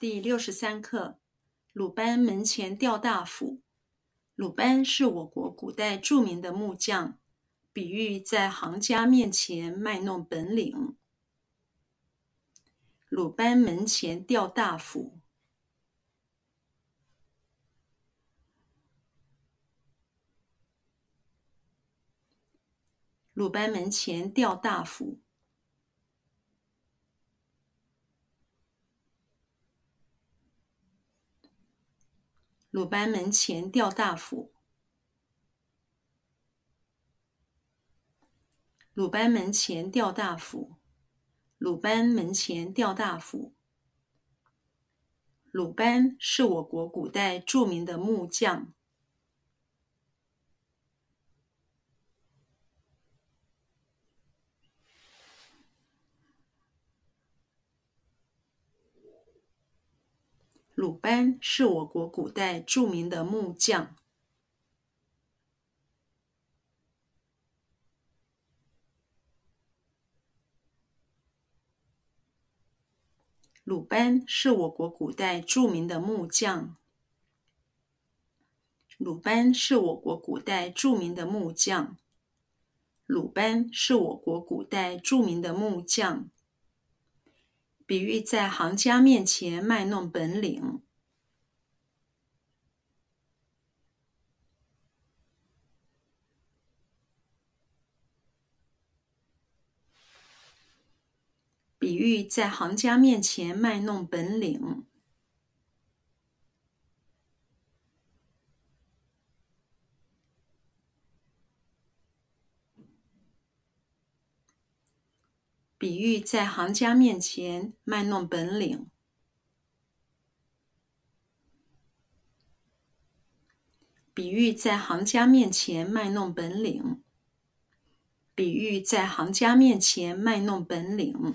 第六十三课：鲁班门前吊大斧。鲁班是我国古代著名的木匠，比喻在行家面前卖弄本领。鲁班门前吊大斧。鲁班门前吊大斧。鲁班门前吊大斧。鲁班门前吊大斧。鲁班门前吊大斧。鲁班是我国古代著名的木匠。鲁班是我国古代著名的木匠。鲁班是我国古代著名的木匠。鲁班是我国古代著名的木匠。鲁班是我国古代著名的木匠。比喻在行家面前卖弄本领。比喻在行家面前卖弄本领。比喻在行家面前卖弄本领。比喻在行家面前卖弄本领。比喻在行家面前卖弄本领。